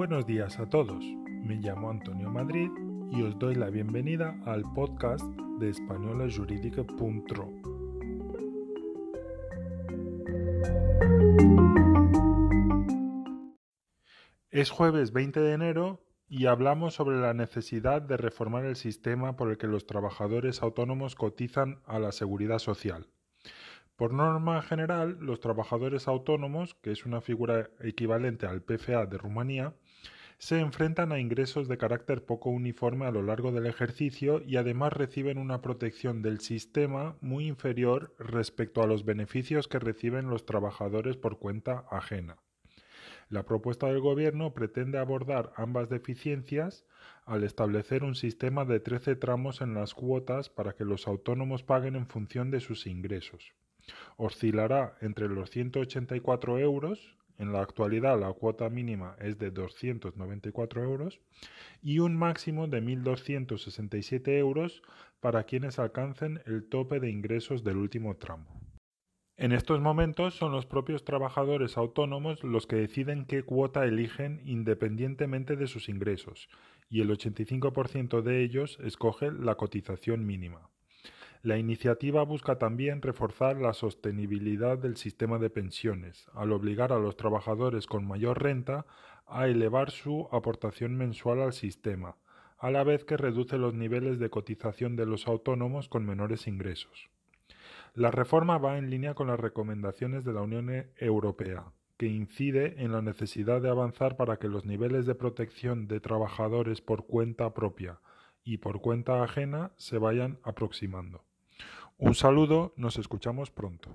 Buenos días a todos, me llamo Antonio Madrid y os doy la bienvenida al podcast de españolajurídica.ro. Es jueves 20 de enero y hablamos sobre la necesidad de reformar el sistema por el que los trabajadores autónomos cotizan a la seguridad social. Por norma general, los trabajadores autónomos, que es una figura equivalente al PFA de Rumanía, se enfrentan a ingresos de carácter poco uniforme a lo largo del ejercicio y además reciben una protección del sistema muy inferior respecto a los beneficios que reciben los trabajadores por cuenta ajena. La propuesta del Gobierno pretende abordar ambas deficiencias al establecer un sistema de 13 tramos en las cuotas para que los autónomos paguen en función de sus ingresos. Oscilará entre los 184 euros, en la actualidad la cuota mínima es de 294 euros, y un máximo de 1.267 euros para quienes alcancen el tope de ingresos del último tramo. En estos momentos son los propios trabajadores autónomos los que deciden qué cuota eligen independientemente de sus ingresos, y el 85% de ellos escoge la cotización mínima. La iniciativa busca también reforzar la sostenibilidad del sistema de pensiones, al obligar a los trabajadores con mayor renta a elevar su aportación mensual al sistema, a la vez que reduce los niveles de cotización de los autónomos con menores ingresos. La reforma va en línea con las recomendaciones de la Unión Europea, que incide en la necesidad de avanzar para que los niveles de protección de trabajadores por cuenta propia y por cuenta ajena se vayan aproximando. Un saludo, nos escuchamos pronto.